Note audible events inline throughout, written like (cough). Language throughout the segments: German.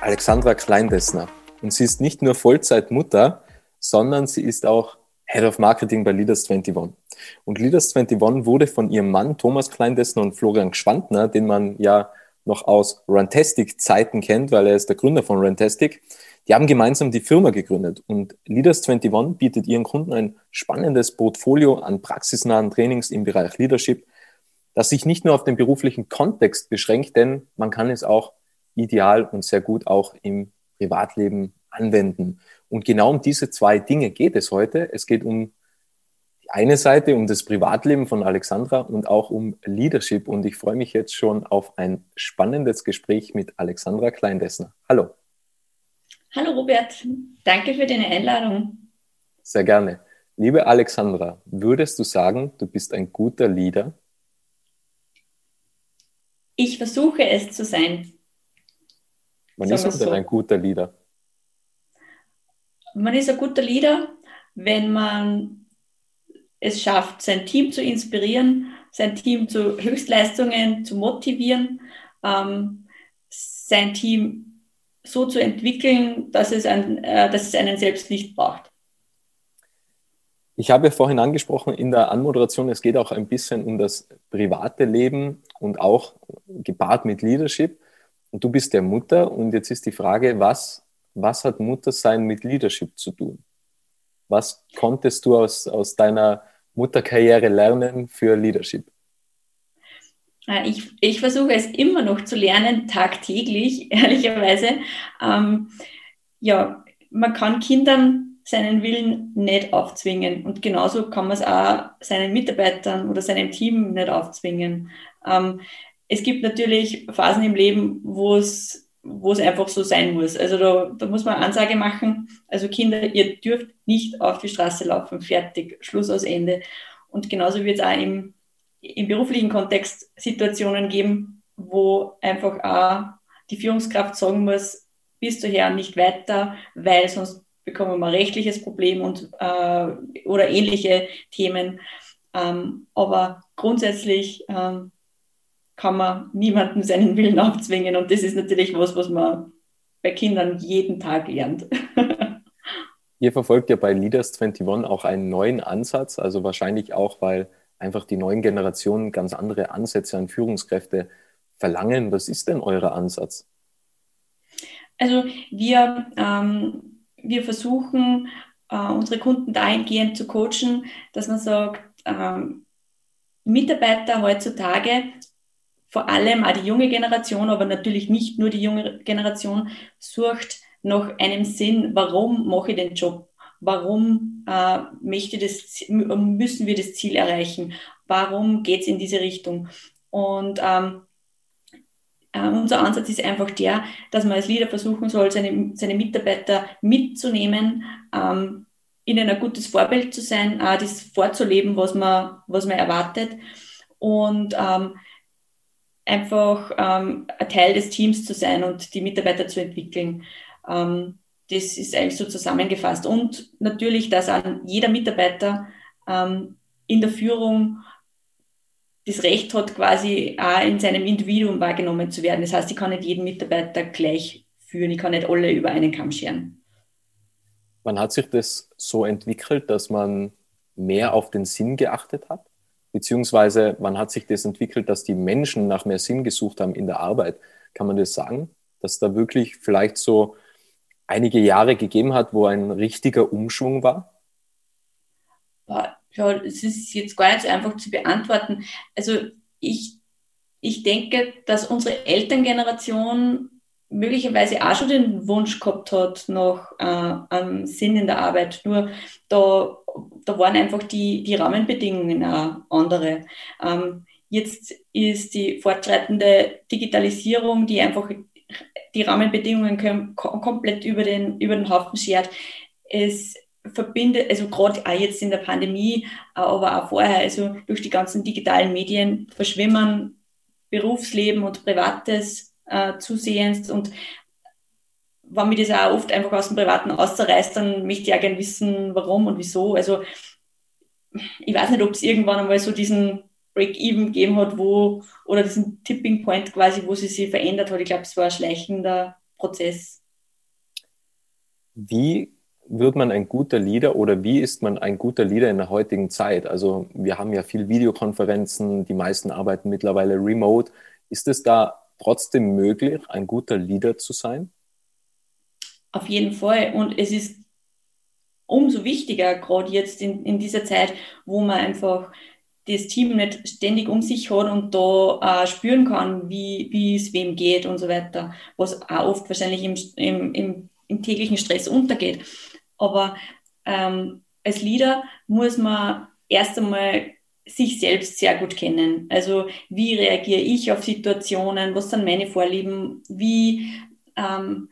Alexandra Kleindessner. Und sie ist nicht nur Vollzeitmutter, sondern sie ist auch Head of Marketing bei Leaders 21. Und Leaders 21 wurde von ihrem Mann Thomas Kleindessner und Florian Gschwandner, den man ja noch aus Runtastic-Zeiten kennt, weil er ist der Gründer von Runtastic. Die haben gemeinsam die Firma gegründet und Leaders 21 bietet ihren Kunden ein spannendes Portfolio an praxisnahen Trainings im Bereich Leadership, das sich nicht nur auf den beruflichen Kontext beschränkt, denn man kann es auch ideal und sehr gut auch im Privatleben anwenden. Und genau um diese zwei Dinge geht es heute. Es geht um die eine Seite, um das Privatleben von Alexandra und auch um Leadership. Und ich freue mich jetzt schon auf ein spannendes Gespräch mit Alexandra Kleindessner. Hallo. Hallo Robert, danke für deine Einladung. Sehr gerne. Liebe Alexandra, würdest du sagen, du bist ein guter Leader? Ich versuche es zu sein. Wann ist man denn so. ein guter Leader? Man ist ein guter Leader, wenn man es schafft, sein Team zu inspirieren, sein Team zu Höchstleistungen zu motivieren, ähm, sein Team so zu entwickeln, dass es, ein, äh, dass es einen selbst nicht braucht. Ich habe ja vorhin angesprochen in der Anmoderation, es geht auch ein bisschen um das private Leben und auch gepaart mit Leadership. Und du bist der Mutter und jetzt ist die Frage, was, was hat Muttersein mit Leadership zu tun? Was konntest du aus, aus deiner Mutterkarriere lernen für Leadership? Äh, ich, ich versuche es immer noch zu lernen, tagtäglich, (laughs) ehrlicherweise. Ähm, ja, man kann Kindern seinen Willen nicht aufzwingen. Und genauso kann man es auch seinen Mitarbeitern oder seinem Team nicht aufzwingen. Ähm, es gibt natürlich Phasen im Leben, wo es wo es einfach so sein muss. Also da, da muss man Ansage machen. Also Kinder, ihr dürft nicht auf die Straße laufen. Fertig. Schluss aus Ende. Und genauso wird es auch im, im beruflichen Kontext Situationen geben, wo einfach auch die Führungskraft sagen muss, bis daher nicht weiter, weil sonst bekommen wir ein rechtliches Problem und, äh, oder ähnliche Themen. Ähm, aber grundsätzlich ähm, kann man niemandem seinen Willen aufzwingen. Und das ist natürlich was, was man bei Kindern jeden Tag lernt. (laughs) Ihr verfolgt ja bei Leaders 21 auch einen neuen Ansatz, also wahrscheinlich auch, weil einfach die neuen Generationen ganz andere Ansätze an Führungskräfte verlangen. Was ist denn euer Ansatz? Also wir, ähm, wir versuchen, äh, unsere Kunden dahingehend zu coachen, dass man sagt, ähm, Mitarbeiter heutzutage vor allem auch die junge Generation, aber natürlich nicht nur die junge Generation, sucht nach einem Sinn, warum mache ich den Job? Warum äh, möchte das, müssen wir das Ziel erreichen? Warum geht es in diese Richtung? Und ähm, äh, unser Ansatz ist einfach der, dass man als Leader versuchen soll, seine, seine Mitarbeiter mitzunehmen, ähm, ihnen ein gutes Vorbild zu sein, äh, das vorzuleben, was man, was man erwartet. Und ähm, einfach ähm, ein Teil des Teams zu sein und die Mitarbeiter zu entwickeln. Ähm, das ist eigentlich so zusammengefasst. Und natürlich, dass an jeder Mitarbeiter ähm, in der Führung das Recht hat, quasi auch in seinem Individuum wahrgenommen zu werden. Das heißt, ich kann nicht jeden Mitarbeiter gleich führen, ich kann nicht alle über einen Kamm scheren. Wann hat sich das so entwickelt, dass man mehr auf den Sinn geachtet hat? Beziehungsweise wann hat sich das entwickelt, dass die Menschen nach mehr Sinn gesucht haben in der Arbeit? Kann man das sagen? Dass da wirklich vielleicht so einige Jahre gegeben hat, wo ein richtiger Umschwung war? Ja, es ist jetzt gar nicht so einfach zu beantworten. Also ich, ich denke, dass unsere Elterngeneration möglicherweise auch schon den Wunsch gehabt hat nach äh, einem Sinn in der Arbeit. Nur da, da waren einfach die, die Rahmenbedingungen auch andere. Ähm, jetzt ist die fortschreitende Digitalisierung, die einfach die Rahmenbedingungen komplett über den, über den Haufen schert. Es verbindet, also gerade auch jetzt in der Pandemie, aber auch vorher, also durch die ganzen digitalen Medien verschwimmen Berufsleben und Privates äh, zusehends und wenn mir das auch oft einfach aus dem Privaten außerreißt, dann möchte ich auch gerne wissen, warum und wieso. Also ich weiß nicht, ob es irgendwann einmal so diesen Break-Even gegeben hat, wo, oder diesen Tipping Point quasi, wo sie sich verändert hat. Ich glaube, es war ein schleichender Prozess. Wie wird man ein guter Leader oder wie ist man ein guter Leader in der heutigen Zeit? Also wir haben ja viel Videokonferenzen, die meisten arbeiten mittlerweile remote. Ist es da trotzdem möglich, ein guter Leader zu sein? Auf jeden Fall. Und es ist umso wichtiger, gerade jetzt in, in dieser Zeit, wo man einfach das Team nicht ständig um sich hat und da äh, spüren kann, wie, wie es wem geht und so weiter, was auch oft wahrscheinlich im, im, im, im täglichen Stress untergeht. Aber ähm, als Leader muss man erst einmal sich selbst sehr gut kennen. Also wie reagiere ich auf Situationen, was sind meine Vorlieben, wie, ähm,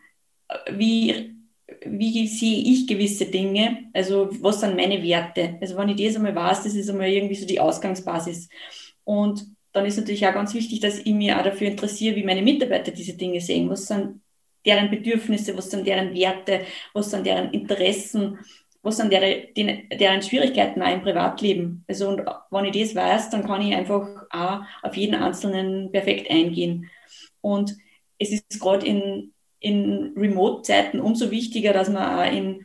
wie wie sehe ich gewisse Dinge, also was sind meine Werte. Also wenn ich das einmal weiß, das ist einmal irgendwie so die Ausgangsbasis. Und dann ist natürlich auch ganz wichtig, dass ich mich auch dafür interessiere, wie meine Mitarbeiter diese Dinge sehen. Was sind deren Bedürfnisse, was sind deren Werte, was sind deren Interessen, was sind deren, deren Schwierigkeiten auch im Privatleben. Also und wenn ich das weiß, dann kann ich einfach auch auf jeden Einzelnen perfekt eingehen. Und es ist gerade in in Remote-Zeiten umso wichtiger, dass man auch in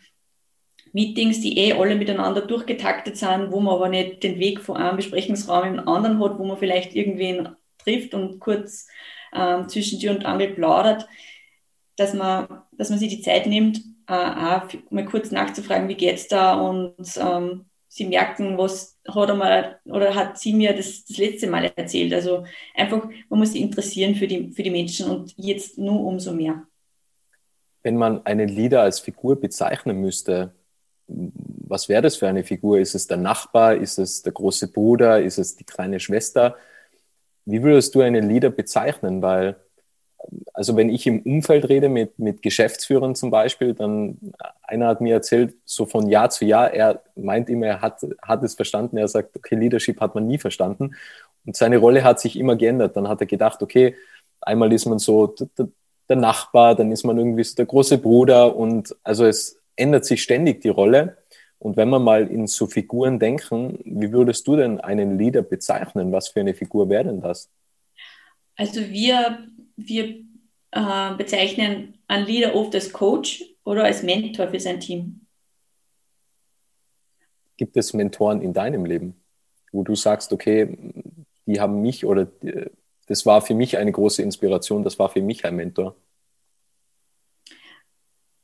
Meetings, die eh alle miteinander durchgetaktet sind, wo man aber nicht den Weg von einem Besprechungsraum in den anderen hat, wo man vielleicht irgendwen trifft und kurz ähm, zwischen Tür und Angel plaudert, dass man, dass man sich die Zeit nimmt, auch mal kurz nachzufragen, wie geht's da und ähm, sie merken, was hat er mal oder hat sie mir das, das letzte Mal erzählt. Also einfach, man muss sich interessieren für die, für die Menschen und jetzt nur umso mehr wenn man einen Leader als Figur bezeichnen müsste, was wäre das für eine Figur? Ist es der Nachbar? Ist es der große Bruder? Ist es die kleine Schwester? Wie würdest du einen Leader bezeichnen? Weil, also wenn ich im Umfeld rede mit, mit Geschäftsführern zum Beispiel, dann einer hat mir erzählt, so von Jahr zu Jahr, er meint immer, er hat, hat es verstanden. Er sagt, okay, Leadership hat man nie verstanden. Und seine Rolle hat sich immer geändert. Dann hat er gedacht, okay, einmal ist man so der Nachbar, dann ist man irgendwie so der große Bruder und also es ändert sich ständig die Rolle. Und wenn wir mal in so Figuren denken, wie würdest du denn einen Leader bezeichnen? Was für eine Figur wäre denn das? Also wir, wir äh, bezeichnen einen Leader oft als Coach oder als Mentor für sein Team. Gibt es Mentoren in deinem Leben, wo du sagst, okay, die haben mich oder das war für mich eine große Inspiration, das war für mich ein Mentor.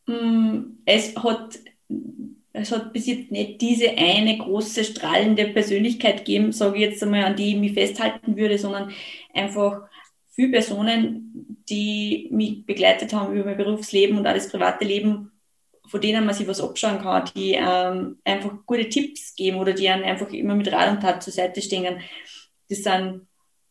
Mm, es hat, es hat bis jetzt nicht diese eine große strahlende Persönlichkeit gegeben, sage ich jetzt einmal, an die ich mich festhalten würde, sondern einfach viele Personen, die mich begleitet haben über mein Berufsleben und auch das private Leben, von denen man sich was abschauen kann, die ähm, einfach gute Tipps geben oder die einen einfach immer mit Rat und Tat zur Seite stehen. Das sind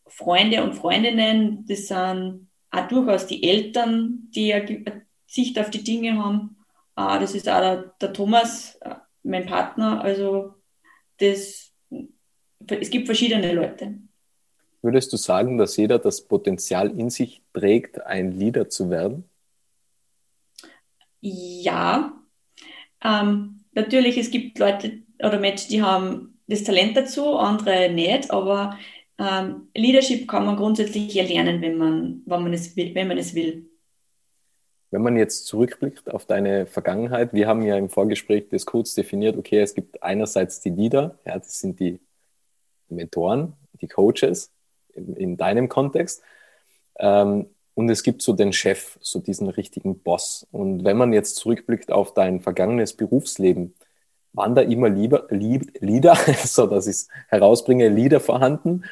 Freunde und Freundinnen, das sind auch durchaus die Eltern, die eine Sicht auf die Dinge haben. Ah, das ist auch der, der Thomas, äh, mein Partner. Also das, es gibt verschiedene Leute. Würdest du sagen, dass jeder das Potenzial in sich trägt, ein Leader zu werden? Ja. Ähm, natürlich, es gibt Leute oder Menschen, die haben das Talent dazu, andere nicht, aber ähm, Leadership kann man grundsätzlich erlernen, wenn man, wenn, man es will, wenn man es will. Wenn man jetzt zurückblickt auf deine Vergangenheit, wir haben ja im Vorgespräch das kurz definiert, okay, es gibt einerseits die Leader, ja, das sind die Mentoren, die Coaches in, in deinem Kontext. Ähm, und es gibt so den Chef, so diesen richtigen Boss. Und wenn man jetzt zurückblickt auf dein vergangenes Berufsleben, waren da immer lieber, lieb, Lieder, (laughs) so dass ich es herausbringe, Lieder vorhanden?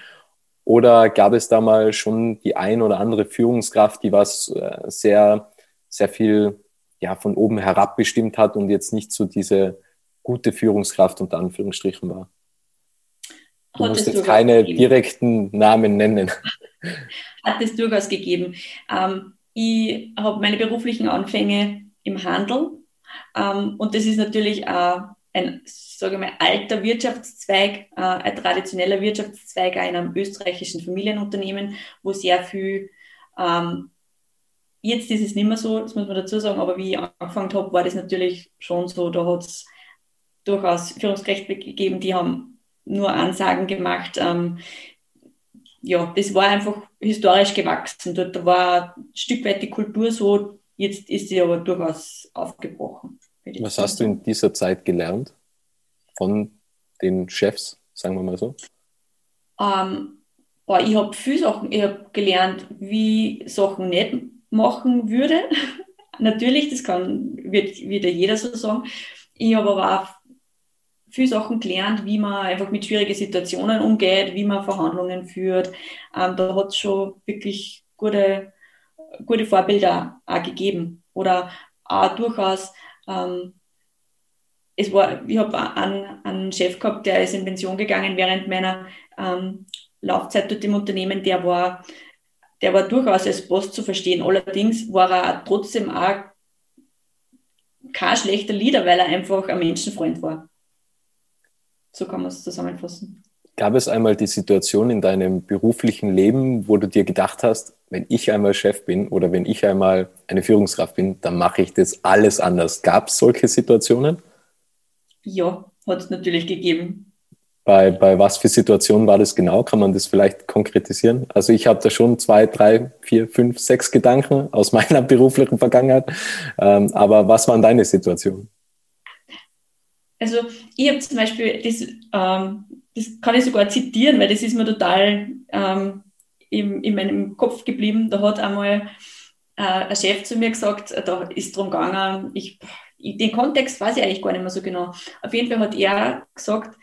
Oder gab es da mal schon die ein oder andere Führungskraft, die was äh, sehr, sehr viel ja, von oben herab bestimmt hat und jetzt nicht so diese gute Führungskraft unter Anführungsstrichen war? Du hat musst jetzt keine gegeben. direkten Namen nennen. (laughs) Hat es durchaus gegeben. Ähm, ich habe meine beruflichen Anfänge im Handel ähm, und das ist natürlich äh, ein, sage mal, alter Wirtschaftszweig, äh, ein traditioneller Wirtschaftszweig in einem österreichischen Familienunternehmen, wo sehr viel ähm, Jetzt ist es nicht mehr so, das muss man dazu sagen, aber wie ich angefangen habe, war das natürlich schon so, da hat es durchaus Führungskräfte gegeben, die haben nur Ansagen gemacht. Ähm, ja, das war einfach historisch gewachsen. Dort war ein Stück weit die Kultur so, jetzt ist sie aber durchaus aufgebrochen. Was hast du in dieser Zeit gelernt von den Chefs, sagen wir mal so? Ähm, boah, ich habe viele Sachen, ich habe gelernt, wie Sachen nicht machen würde. (laughs) Natürlich, das kann, wird wieder jeder so sagen. Ich habe aber auch viele Sachen gelernt, wie man einfach mit schwierigen Situationen umgeht, wie man Verhandlungen führt. Ähm, da hat es schon wirklich gute, gute Vorbilder auch gegeben. Oder auch durchaus, ähm, es war, ich habe einen, einen Chef gehabt, der ist in Pension gegangen während meiner ähm, Laufzeit dort im Unternehmen, der war, der war durchaus als Boss zu verstehen. Allerdings war er trotzdem auch kein schlechter Leader, weil er einfach ein Menschenfreund war. So kann man es zusammenfassen. Gab es einmal die Situation in deinem beruflichen Leben, wo du dir gedacht hast, wenn ich einmal Chef bin oder wenn ich einmal eine Führungskraft bin, dann mache ich das alles anders. Gab es solche Situationen? Ja, hat es natürlich gegeben. Bei, bei was für Situationen war das genau? Kann man das vielleicht konkretisieren? Also ich habe da schon zwei, drei, vier, fünf, sechs Gedanken aus (laughs) meiner beruflichen Vergangenheit. Ähm, aber was waren deine Situationen? Also ich habe zum Beispiel, das, ähm, das kann ich sogar zitieren, weil das ist mir total ähm, in, in meinem Kopf geblieben. Da hat einmal äh, ein Chef zu mir gesagt, äh, da ist drum gegangen, ich, den Kontext weiß ich eigentlich gar nicht mehr so genau. Auf jeden Fall hat er gesagt,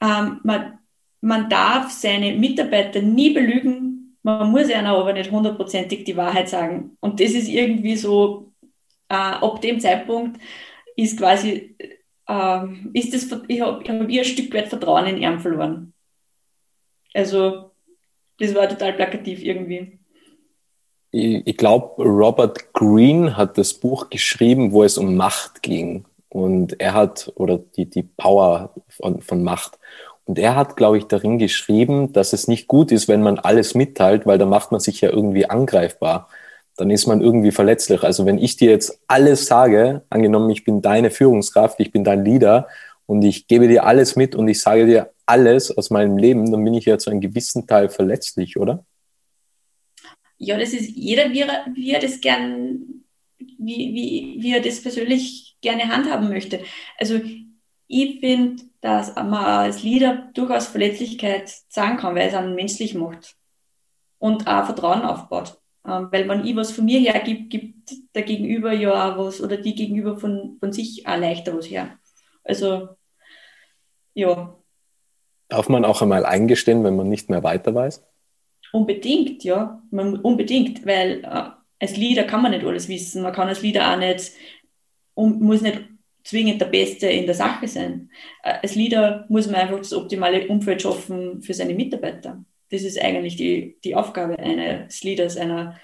ähm, man, man darf seine Mitarbeiter nie belügen, man muss ihnen aber nicht hundertprozentig die Wahrheit sagen. Und das ist irgendwie so, äh, ab dem Zeitpunkt ist quasi, äh, ist das, ich habe hab ein Stück weit Vertrauen in ihn verloren. Also, das war total plakativ irgendwie. Ich, ich glaube, Robert Greene hat das Buch geschrieben, wo es um Macht ging. Und er hat, oder die, die Power von, von Macht. Und er hat, glaube ich, darin geschrieben, dass es nicht gut ist, wenn man alles mitteilt, weil da macht man sich ja irgendwie angreifbar dann ist man irgendwie verletzlich. Also wenn ich dir jetzt alles sage, angenommen, ich bin deine Führungskraft, ich bin dein Leader und ich gebe dir alles mit und ich sage dir alles aus meinem Leben, dann bin ich ja zu einem gewissen Teil verletzlich, oder? Ja, das ist jeder, wie er, das gern, wie, wie, wie er das persönlich gerne handhaben möchte. Also ich finde, dass man als Leader durchaus Verletzlichkeit sagen kann, weil es einen menschlich macht und auch Vertrauen aufbaut. Ähm, weil wenn ich was von mir her gibt, gibt der Gegenüber ja auch was oder die Gegenüber von, von sich auch leichter was her. Also, ja. Darf man auch einmal eingestehen, wenn man nicht mehr weiter weiß? Unbedingt, ja. Man, unbedingt, weil äh, als Leader kann man nicht alles wissen. Man kann als Leader auch nicht, um, muss nicht zwingend der Beste in der Sache sein. Äh, als Leader muss man einfach das optimale Umfeld schaffen für seine Mitarbeiter das ist eigentlich die, die Aufgabe eines Leaders, einer,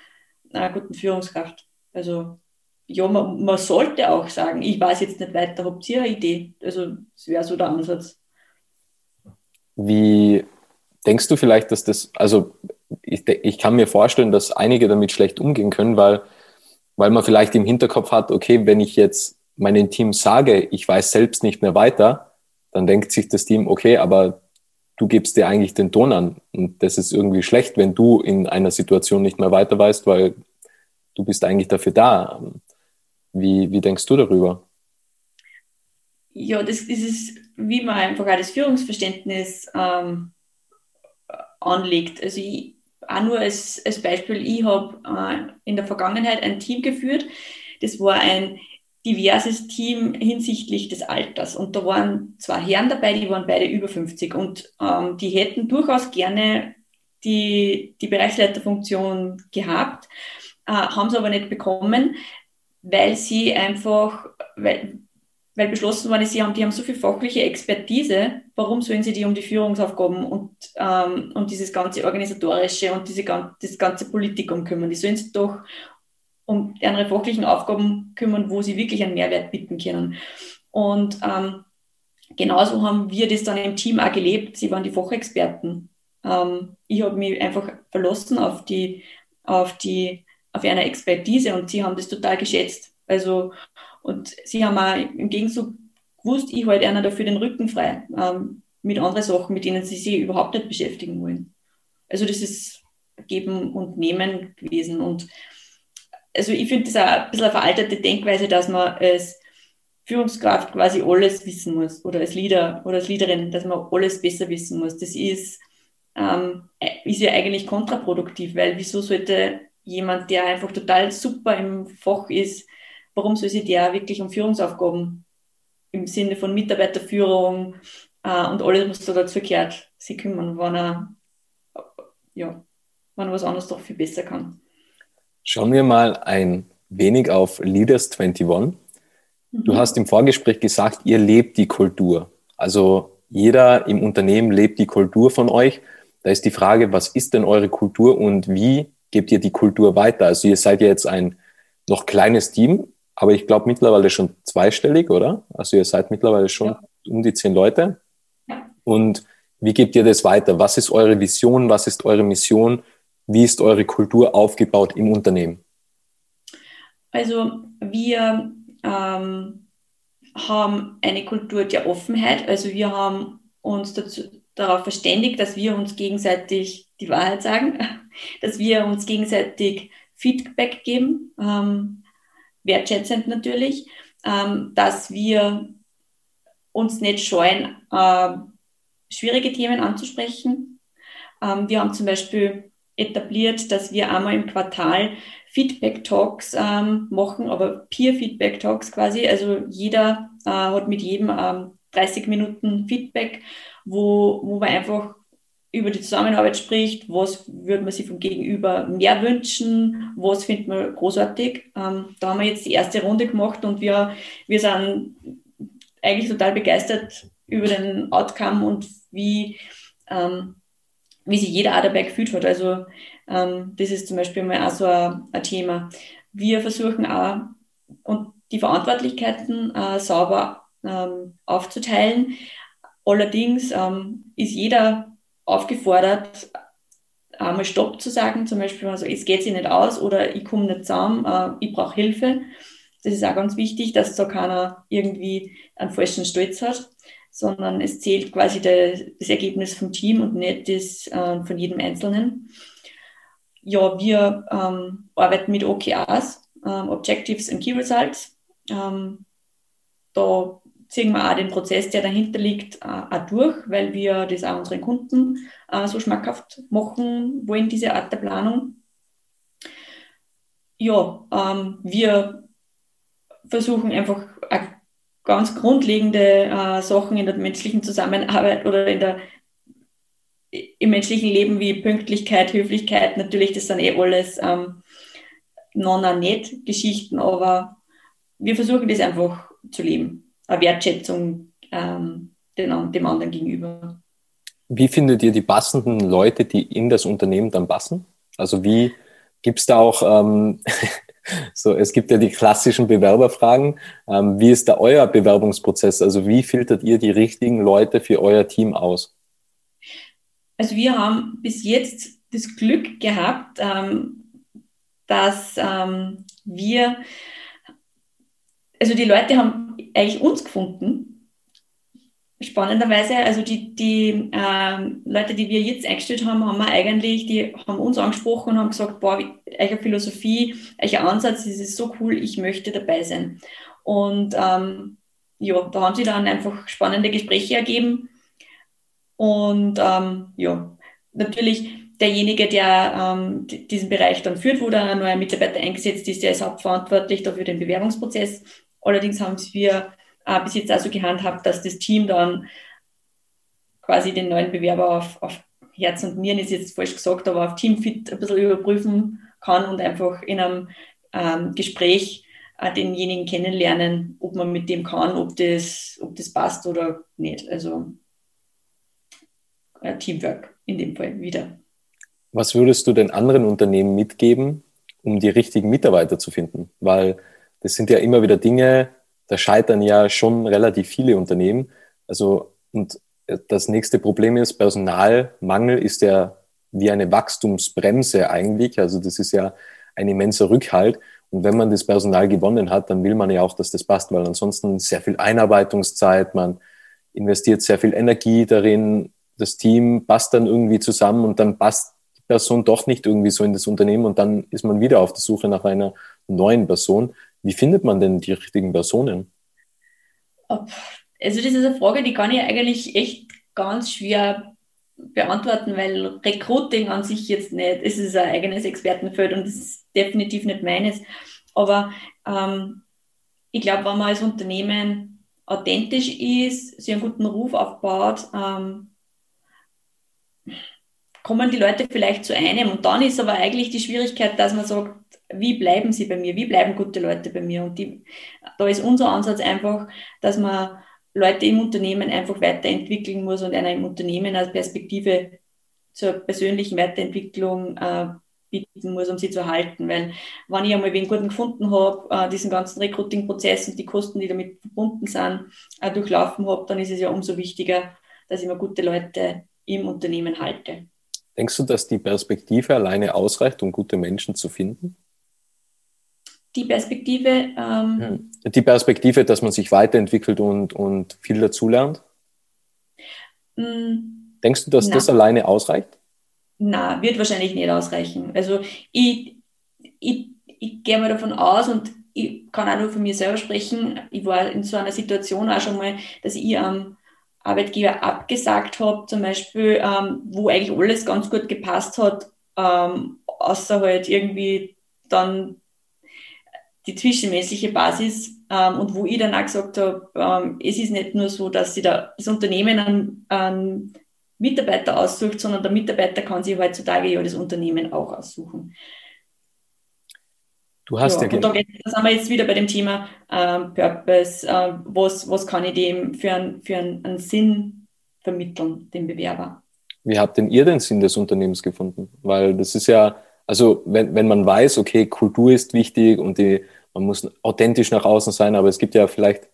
einer guten Führungskraft. Also ja, man, man, sollte auch sagen, ich weiß jetzt nicht weiter, habt ihr eine Idee? Also das wäre so der Ansatz. Wie denkst du vielleicht, dass das, also ich, ich kann mir vorstellen, dass einige damit schlecht umgehen können, weil, weil man vielleicht im Hinterkopf hat, okay, wenn ich jetzt meinem Team sage, ich weiß selbst nicht mehr weiter, dann denkt sich das Team, okay, aber du gibst dir eigentlich den Ton an. Und das ist irgendwie schlecht, wenn du in einer Situation nicht mehr weiter weißt, weil du bist eigentlich dafür da. Wie, wie denkst du darüber? Ja, das, ist, wie man einfach auch das Führungsverständnis ähm, anlegt. Also ich, auch nur als, als Beispiel, ich habe äh, in der Vergangenheit ein Team geführt. Das war ein diverses Team hinsichtlich des Alters. Und da waren zwei Herren dabei, die waren beide über 50 und ähm, die hätten durchaus gerne die, die Bereichsleiterfunktion gehabt, äh, haben sie aber nicht bekommen, weil sie einfach, weil, weil beschlossen worden ist, sie haben, die haben so viel fachliche Expertise, warum sollen sie die um die Führungsaufgaben und, ähm, und dieses ganze Organisatorische und diese, das ganze Politikum kümmern? Die sollen sich doch um ihre fachlichen Aufgaben kümmern, wo sie wirklich einen Mehrwert bieten können. Und ähm, genauso haben wir das dann im Team auch gelebt. Sie waren die Fachexperten. Ähm, ich habe mich einfach verlassen auf die, auf die, auf eine Expertise und sie haben das total geschätzt. Also und sie haben auch im Gegenzug gewusst, ich halte einer dafür den Rücken frei ähm, mit anderen Sachen, mit denen sie sich überhaupt nicht beschäftigen wollen. Also das ist Geben und Nehmen gewesen. Und also ich finde das auch ein bisschen eine veraltete Denkweise, dass man als Führungskraft quasi alles wissen muss oder als Leader oder als Leaderin, dass man alles besser wissen muss. Das ist, ähm, ist ja eigentlich kontraproduktiv, weil wieso sollte jemand, der einfach total super im Fach ist, warum soll sich der wirklich um Führungsaufgaben im Sinne von Mitarbeiterführung äh, und alles, was da dazu gehört, sich kümmern, wenn er, ja, wenn er was anderes doch viel besser kann. Schauen wir mal ein wenig auf Leaders 21. Mhm. Du hast im Vorgespräch gesagt, ihr lebt die Kultur. Also jeder im Unternehmen lebt die Kultur von euch. Da ist die Frage, was ist denn eure Kultur und wie gebt ihr die Kultur weiter? Also ihr seid ja jetzt ein noch kleines Team, aber ich glaube mittlerweile schon zweistellig, oder? Also ihr seid mittlerweile schon ja. um die zehn Leute. Und wie gebt ihr das weiter? Was ist eure Vision? Was ist eure Mission? Wie ist eure Kultur aufgebaut im Unternehmen? Also wir ähm, haben eine Kultur der Offenheit. Also wir haben uns dazu, darauf verständigt, dass wir uns gegenseitig die Wahrheit sagen, (laughs) dass wir uns gegenseitig Feedback geben. Ähm, wertschätzend natürlich, ähm, dass wir uns nicht scheuen, äh, schwierige Themen anzusprechen. Ähm, wir haben zum Beispiel etabliert, dass wir einmal im Quartal Feedback-Talks ähm, machen, aber Peer-Feedback-Talks quasi. Also jeder äh, hat mit jedem 30 ähm, Minuten Feedback, wo, wo wir einfach über die Zusammenarbeit spricht, was würde man sich vom Gegenüber mehr wünschen, was findet man großartig. Ähm, da haben wir jetzt die erste Runde gemacht und wir, wir sind eigentlich total begeistert über den Outcome und wie, ähm, wie sich jeder auch dabei gefühlt hat. Also ähm, das ist zum Beispiel mal auch so ein, ein Thema. Wir versuchen auch und die Verantwortlichkeiten äh, sauber ähm, aufzuteilen. Allerdings ähm, ist jeder aufgefordert, einmal Stopp zu sagen, zum Beispiel, also es geht sich nicht aus oder ich komme nicht zusammen, äh, ich brauche Hilfe. Das ist auch ganz wichtig, dass da keiner irgendwie einen falschen Stolz hat, sondern es zählt quasi der, das Ergebnis vom Team und nicht das äh, von jedem Einzelnen. Ja, wir ähm, arbeiten mit OKRs, ähm, Objectives and Key Results. Ähm, da ziehen wir auch den Prozess, der dahinter liegt, äh, auch durch, weil wir das auch unseren Kunden äh, so schmackhaft machen wollen, diese Art der Planung. Ja, ähm, wir versuchen einfach ganz grundlegende äh, Sachen in der menschlichen Zusammenarbeit oder in der, im menschlichen Leben wie Pünktlichkeit, Höflichkeit, natürlich, das sind eh alles ähm, non-net-Geschichten, aber wir versuchen das einfach zu leben eine Wertschätzung ähm, den, dem anderen gegenüber. Wie findet ihr die passenden Leute, die in das Unternehmen dann passen? Also wie gibt es da auch, ähm, so es gibt ja die klassischen Bewerberfragen. Ähm, wie ist da euer Bewerbungsprozess? Also wie filtert ihr die richtigen Leute für euer Team aus? Also wir haben bis jetzt das Glück gehabt, ähm, dass ähm, wir, also die Leute haben eigentlich uns gefunden. Spannenderweise, also die, die ähm, Leute, die wir jetzt eingestellt haben, haben wir eigentlich, die haben uns angesprochen und haben gesagt, boah, eure Philosophie, euer Ansatz, das ist so cool, ich möchte dabei sein. Und ähm, ja, da haben sie dann einfach spannende Gespräche ergeben. Und ähm, ja, natürlich derjenige, der ähm, diesen Bereich dann führt, wo dann ein neuer Mitarbeiter eingesetzt ist, der ist hauptverantwortlich dafür den Bewerbungsprozess. Allerdings haben wir äh, bis jetzt also gehandhabt, dass das Team dann quasi den neuen Bewerber auf, auf Herz und Nieren ist jetzt falsch gesagt, aber auf Teamfit ein bisschen überprüfen kann und einfach in einem ähm, Gespräch äh, denjenigen kennenlernen, ob man mit dem kann, ob das, ob das passt oder nicht. Also äh, Teamwork in dem Fall wieder. Was würdest du den anderen Unternehmen mitgeben, um die richtigen Mitarbeiter zu finden? Weil das sind ja immer wieder Dinge, da scheitern ja schon relativ viele Unternehmen. Also, und das nächste Problem ist, Personalmangel ist ja wie eine Wachstumsbremse eigentlich. Also das ist ja ein immenser Rückhalt. Und wenn man das Personal gewonnen hat, dann will man ja auch, dass das passt, weil ansonsten sehr viel Einarbeitungszeit, man investiert sehr viel Energie darin, das Team passt dann irgendwie zusammen und dann passt die Person doch nicht irgendwie so in das Unternehmen und dann ist man wieder auf der Suche nach einer neuen Person. Wie findet man denn die richtigen Personen? Also das ist eine Frage, die kann ich eigentlich echt ganz schwer beantworten, weil Recruiting an sich jetzt nicht, es ist ein eigenes Expertenfeld und es ist definitiv nicht meines. Aber ähm, ich glaube, wenn man als Unternehmen authentisch ist, sich einen guten Ruf aufbaut, ähm, kommen die Leute vielleicht zu einem. Und dann ist aber eigentlich die Schwierigkeit, dass man sagt, wie bleiben sie bei mir? Wie bleiben gute Leute bei mir? Und die, da ist unser Ansatz einfach, dass man Leute im Unternehmen einfach weiterentwickeln muss und einer im Unternehmen als Perspektive zur persönlichen Weiterentwicklung äh, bieten muss, um sie zu halten. Weil wenn ich einmal wen guten gefunden habe, äh, diesen ganzen Recruiting-Prozess und die Kosten, die damit verbunden sind, äh, durchlaufen habe, dann ist es ja umso wichtiger, dass ich mir gute Leute im Unternehmen halte. Denkst du, dass die Perspektive alleine ausreicht, um gute Menschen zu finden? Die Perspektive. Ähm, die Perspektive, dass man sich weiterentwickelt und, und viel dazulernt? Mm, Denkst du, dass na. das alleine ausreicht? Na, wird wahrscheinlich nicht ausreichen. Also ich, ich, ich gehe mal davon aus und ich kann auch nur von mir selber sprechen. Ich war in so einer Situation auch schon mal, dass ich am Arbeitgeber abgesagt habe, zum Beispiel, ähm, wo eigentlich alles ganz gut gepasst hat, ähm, außer halt irgendwie dann die zwischenmenschliche Basis ähm, und wo ich dann auch gesagt habe, ähm, es ist nicht nur so, dass sie da das Unternehmen einen, einen Mitarbeiter aussucht, sondern der Mitarbeiter kann sich heutzutage ja das Unternehmen auch aussuchen. Du hast ja, ja und da, da sind wir jetzt wieder bei dem Thema ähm, Purpose. Äh, was, was kann ich dem für, ein, für einen, einen Sinn vermitteln, dem Bewerber? Wie habt denn ihr den Sinn des Unternehmens gefunden? Weil das ist ja, also wenn, wenn man weiß, okay, Kultur ist wichtig und die man muss authentisch nach außen sein, aber es gibt ja vielleicht,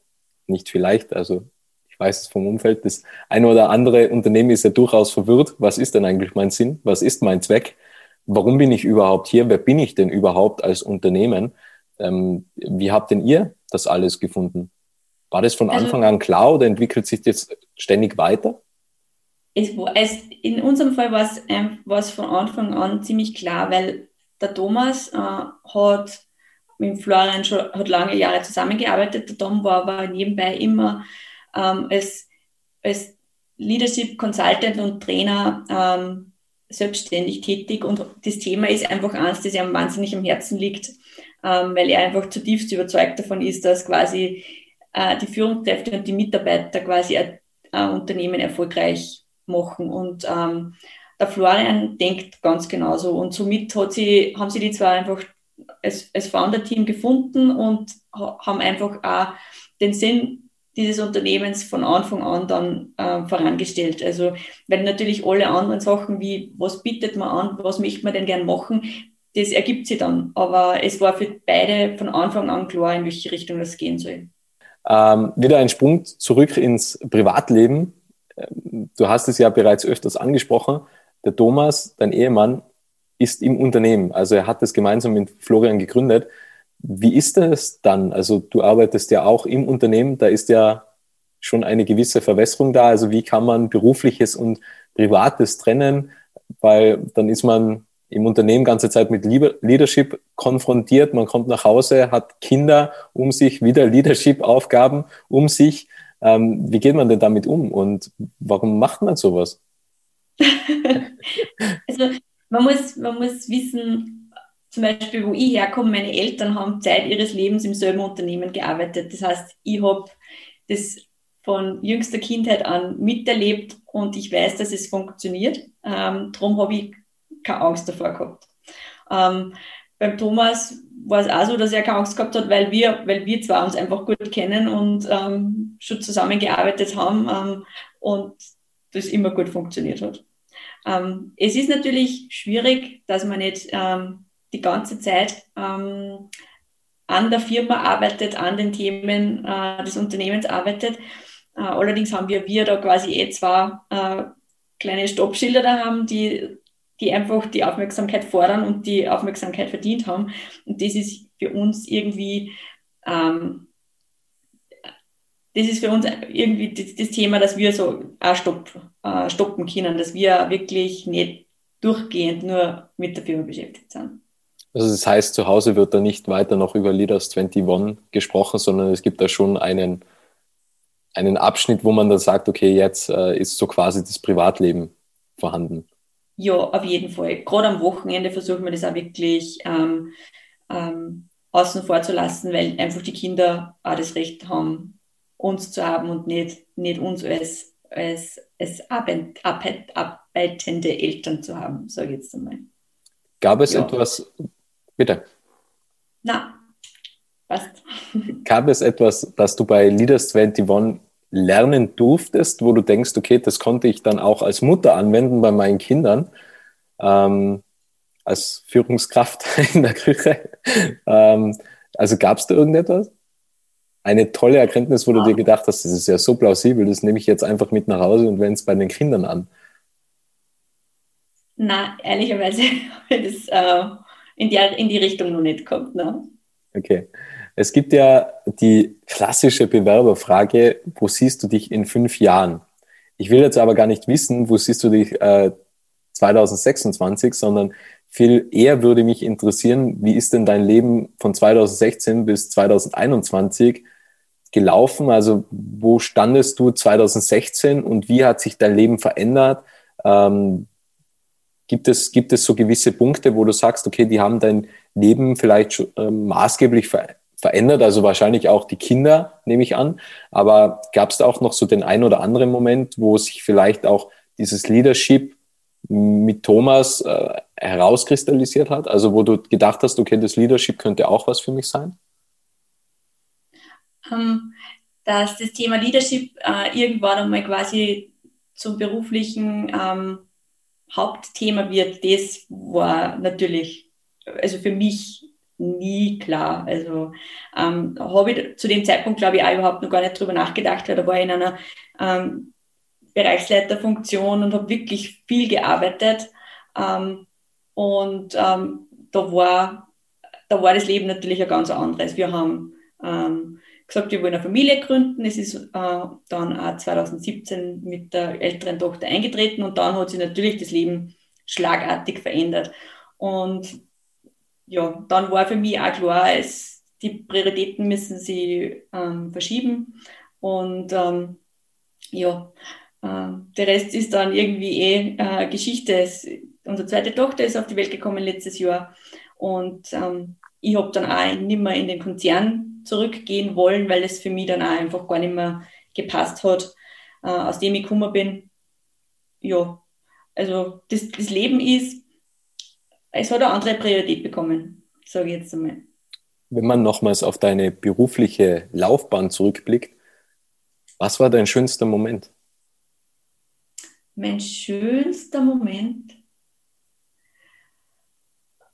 nicht vielleicht, also ich weiß es vom Umfeld, das eine oder andere Unternehmen ist ja durchaus verwirrt. Was ist denn eigentlich mein Sinn? Was ist mein Zweck? Warum bin ich überhaupt hier? Wer bin ich denn überhaupt als Unternehmen? Ähm, wie habt denn ihr das alles gefunden? War das von also, Anfang an klar oder entwickelt sich das ständig weiter? Es, es, in unserem Fall war es, ähm, war es von Anfang an ziemlich klar, weil der Thomas äh, hat mit Florian schon hat lange Jahre zusammengearbeitet. Der Tom war aber nebenbei immer ähm, als, als Leadership Consultant und Trainer ähm, selbstständig tätig. Und das Thema ist einfach eins, das ihm wahnsinnig am Herzen liegt, ähm, weil er einfach zutiefst überzeugt davon ist, dass quasi äh, die Führungskräfte und die Mitarbeiter quasi ein, ein Unternehmen erfolgreich machen. Und ähm, der Florian denkt ganz genauso. Und somit hat sie, haben sie die zwei einfach als, als Founder-Team gefunden und haben einfach auch den Sinn dieses Unternehmens von Anfang an dann äh, vorangestellt. Also, weil natürlich alle anderen Sachen wie, was bietet man an, was möchte man denn gern machen, das ergibt sich dann. Aber es war für beide von Anfang an klar, in welche Richtung das gehen soll. Ähm, wieder ein Sprung zurück ins Privatleben. Ähm, du hast es ja bereits öfters angesprochen. Der Thomas, dein Ehemann, ist im Unternehmen. Also er hat das gemeinsam mit Florian gegründet. Wie ist das dann? Also du arbeitest ja auch im Unternehmen, da ist ja schon eine gewisse Verwässerung da. Also wie kann man berufliches und privates trennen? Weil dann ist man im Unternehmen ganze Zeit mit Leadership konfrontiert. Man kommt nach Hause, hat Kinder um sich, wieder Leadership-Aufgaben um sich. Ähm, wie geht man denn damit um und warum macht man sowas? (laughs) also man muss, man muss wissen, zum Beispiel, wo ich herkomme, meine Eltern haben Zeit ihres Lebens im selben Unternehmen gearbeitet. Das heißt, ich habe das von jüngster Kindheit an miterlebt und ich weiß, dass es funktioniert. Ähm, darum habe ich keine Angst davor gehabt. Ähm, beim Thomas war es auch so, dass er keine Angst gehabt hat, weil wir, weil wir zwar uns einfach gut kennen und ähm, schon zusammengearbeitet haben ähm, und das immer gut funktioniert hat. Ähm, es ist natürlich schwierig, dass man nicht ähm, die ganze Zeit ähm, an der Firma arbeitet, an den Themen äh, des Unternehmens arbeitet. Äh, allerdings haben wir, wir da quasi eh zwei äh, kleine Stoppschilder da haben, die, die einfach die Aufmerksamkeit fordern und die Aufmerksamkeit verdient haben. Und das ist für uns irgendwie, ähm, das ist für uns irgendwie das, das, Thema, dass wir so auch stopp, äh, stoppen können, dass wir wirklich nicht durchgehend nur mit der Firma beschäftigt sind. Also das heißt, zu Hause wird da nicht weiter noch über Leaders 21 gesprochen, sondern es gibt da schon einen, einen Abschnitt, wo man dann sagt, okay, jetzt äh, ist so quasi das Privatleben vorhanden. Ja, auf jeden Fall. Gerade am Wochenende versuchen wir das auch wirklich ähm, ähm, außen vor zu lassen, weil einfach die Kinder auch das Recht haben, uns zu haben und nicht, nicht uns als, als, als arbeit, arbeitende Eltern zu haben, sage ich jetzt einmal. Gab es ja. etwas, bitte? Na, passt. (laughs) Gab es etwas, das du bei Leaders 21 lernen durftest, wo du denkst, okay, das konnte ich dann auch als Mutter anwenden bei meinen Kindern, ähm, als Führungskraft (laughs) in der Küche. Ähm, also gab es da irgendetwas? Eine tolle Erkenntnis, wo du dir gedacht hast, das ist ja so plausibel, das nehme ich jetzt einfach mit nach Hause und wende es bei den Kindern an. Na, ehrlicherweise (laughs) das äh, in, die, in die Richtung noch nicht kommt. Ne? Okay. Es gibt ja die klassische Bewerberfrage, wo siehst du dich in fünf Jahren? Ich will jetzt aber gar nicht wissen, wo siehst du dich äh, 2026, sondern viel eher würde mich interessieren, wie ist denn dein Leben von 2016 bis 2021 gelaufen? Also wo standest du 2016 und wie hat sich dein Leben verändert? Ähm, gibt, es, gibt es so gewisse Punkte, wo du sagst, okay, die haben dein Leben vielleicht äh, maßgeblich verändert? Verändert, also wahrscheinlich auch die Kinder, nehme ich an. Aber gab es da auch noch so den ein oder anderen Moment, wo sich vielleicht auch dieses Leadership mit Thomas äh, herauskristallisiert hat? Also wo du gedacht hast, okay, das Leadership könnte auch was für mich sein? Ähm, dass das Thema Leadership äh, irgendwann einmal quasi zum beruflichen ähm, Hauptthema wird, das war natürlich, also für mich nie klar. Also ähm, habe ich zu dem Zeitpunkt, glaube ich, auch überhaupt noch gar nicht drüber nachgedacht, weil da war ich in einer ähm, Bereichsleiterfunktion und habe wirklich viel gearbeitet. Ähm, und ähm, da, war, da war das Leben natürlich ein ganz anderes. Wir haben ähm, gesagt, wir wollen eine Familie gründen. Es ist äh, dann auch 2017 mit der älteren Tochter eingetreten und dann hat sich natürlich das Leben schlagartig verändert. Und ja, dann war für mich auch klar, es, die Prioritäten müssen sie ähm, verschieben. Und ähm, ja, äh, der Rest ist dann irgendwie eh äh, Geschichte. Es, unsere zweite Tochter ist auf die Welt gekommen letztes Jahr. Und ähm, ich habe dann auch nicht mehr in den Konzern zurückgehen wollen, weil es für mich dann auch einfach gar nicht mehr gepasst hat, äh, aus dem ich gekommen bin. Ja, also das, das Leben ist es hat eine andere Priorität bekommen, sage ich jetzt einmal. Wenn man nochmals auf deine berufliche Laufbahn zurückblickt, was war dein schönster Moment? Mein schönster Moment?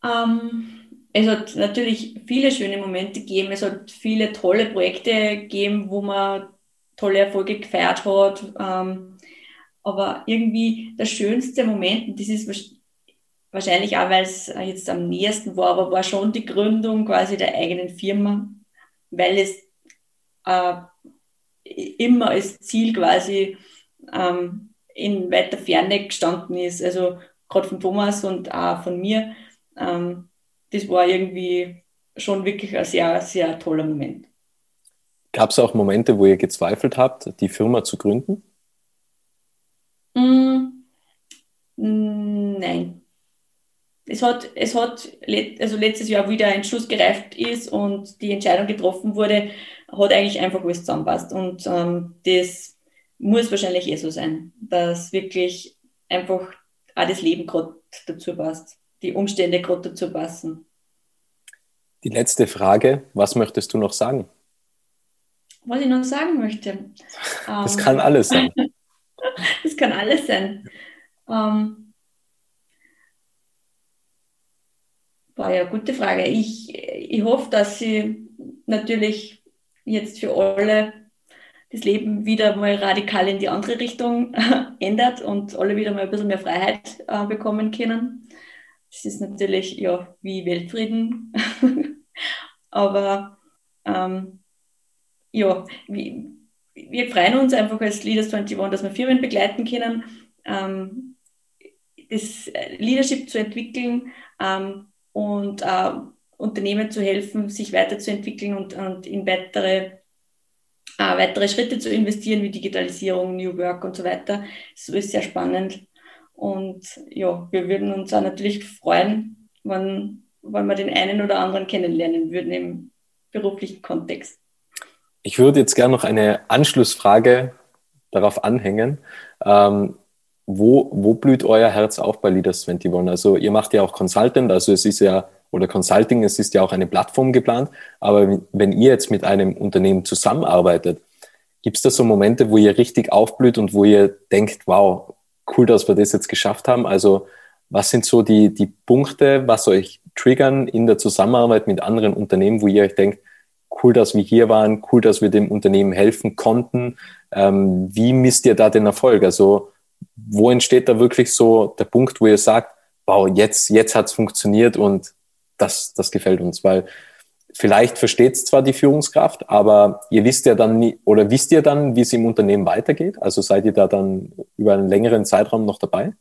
Ähm, es hat natürlich viele schöne Momente gegeben. Es hat viele tolle Projekte gegeben, wo man tolle Erfolge gefeiert hat. Ähm, aber irgendwie der schönste Moment, das ist wahrscheinlich auch, weil es jetzt am nächsten war, aber war schon die Gründung quasi der eigenen Firma, weil es äh, immer als Ziel quasi ähm, in weiter Ferne gestanden ist. Also gerade von Thomas und auch von mir. Ähm, das war irgendwie schon wirklich ein sehr, sehr toller Moment. Gab es auch Momente, wo ihr gezweifelt habt, die Firma zu gründen? Mm, nein, es hat, es hat, also letztes Jahr wieder ein Schluss gereift ist und die Entscheidung getroffen wurde, hat eigentlich einfach alles zusammenpasst. Und ähm, das muss wahrscheinlich eh so sein, dass wirklich einfach auch das Leben gerade dazu passt, die Umstände gerade dazu passen. Die letzte Frage, was möchtest du noch sagen? Was ich noch sagen möchte. Das ähm, kann alles sein. (laughs) das kann alles sein. Ähm, war ja gute Frage. Ich, ich hoffe, dass sie natürlich jetzt für alle das Leben wieder mal radikal in die andere Richtung (laughs) ändert und alle wieder mal ein bisschen mehr Freiheit äh, bekommen können. Das ist natürlich ja wie Weltfrieden. (laughs) Aber ähm, ja, wir, wir freuen uns einfach als Leaders 21, dass wir Firmen begleiten können, ähm, das Leadership zu entwickeln ähm, und äh, Unternehmen zu helfen, sich weiterzuentwickeln und, und in weitere, äh, weitere Schritte zu investieren, wie Digitalisierung, New Work und so weiter. So ist sehr spannend. Und ja, wir würden uns auch natürlich freuen, wenn, wenn wir den einen oder anderen kennenlernen würden im beruflichen Kontext. Ich würde jetzt gerne noch eine Anschlussfrage darauf anhängen. Ähm, wo, wo blüht euer Herz auf bei Leaders 21? Also ihr macht ja auch Consultant, also es ist ja, oder Consulting, es ist ja auch eine Plattform geplant, aber wenn ihr jetzt mit einem Unternehmen zusammenarbeitet, gibt es da so Momente, wo ihr richtig aufblüht und wo ihr denkt, wow, cool, dass wir das jetzt geschafft haben? Also was sind so die, die Punkte, was euch triggern in der Zusammenarbeit mit anderen Unternehmen, wo ihr euch denkt, cool, dass wir hier waren, cool, dass wir dem Unternehmen helfen konnten. Ähm, wie misst ihr da den Erfolg? Also wo entsteht da wirklich so der Punkt, wo ihr sagt, wow, jetzt, jetzt hat es funktioniert und das, das gefällt uns, weil vielleicht versteht es zwar die Führungskraft, aber ihr wisst ja dann nie, oder wisst ihr dann, wie es im Unternehmen weitergeht? Also seid ihr da dann über einen längeren Zeitraum noch dabei?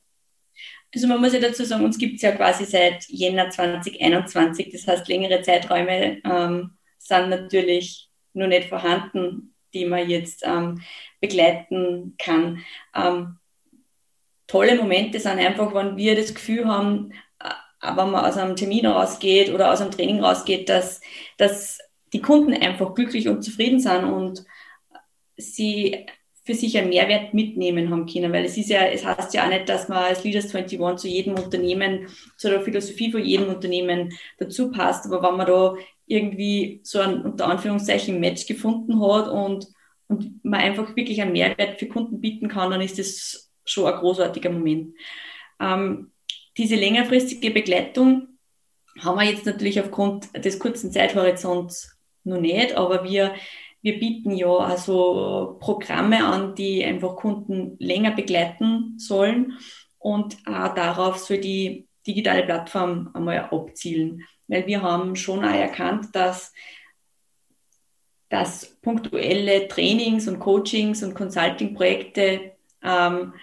Also man muss ja dazu sagen, uns gibt es ja quasi seit Jänner 2021, das heißt längere Zeiträume ähm, sind natürlich nur nicht vorhanden, die man jetzt ähm, begleiten kann. Ähm, tolle Momente sind einfach, wenn wir das Gefühl haben, äh, wenn man aus einem Termin rausgeht oder aus einem Training rausgeht, dass, dass die Kunden einfach glücklich und zufrieden sind und sie für sich einen Mehrwert mitnehmen haben können, weil es ist ja, es heißt ja auch nicht, dass man als Leaders 21 zu jedem Unternehmen, zu der Philosophie von jedem Unternehmen dazu passt, aber wenn man da irgendwie so ein unter Anführungszeichen Match gefunden hat und, und man einfach wirklich einen Mehrwert für Kunden bieten kann, dann ist das schon ein großartiger Moment. Ähm, diese längerfristige Begleitung haben wir jetzt natürlich aufgrund des kurzen Zeithorizonts noch nicht, aber wir wir bieten ja also Programme an, die einfach Kunden länger begleiten sollen und auch darauf soll die digitale Plattform einmal abzielen. Weil wir haben schon auch erkannt, dass, dass punktuelle Trainings und Coachings und Consulting-Projekte ähm,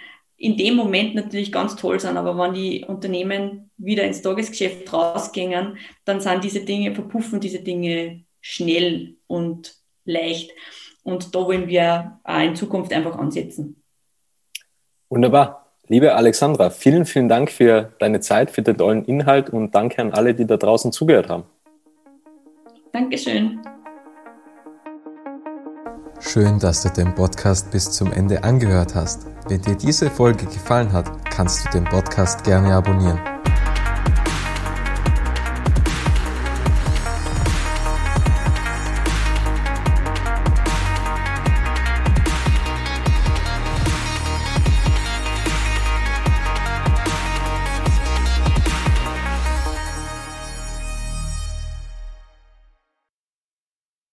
in dem Moment natürlich ganz toll sind, aber wenn die Unternehmen wieder ins Tagesgeschäft rausgehen, dann sind diese Dinge, verpuffen diese Dinge schnell und leicht. Und da wollen wir auch in Zukunft einfach ansetzen. Wunderbar. Liebe Alexandra, vielen, vielen Dank für deine Zeit, für den tollen Inhalt und danke an alle, die da draußen zugehört haben. Dankeschön. Schön, dass du den Podcast bis zum Ende angehört hast. Wenn dir diese Folge gefallen hat, kannst du den Podcast gerne abonnieren.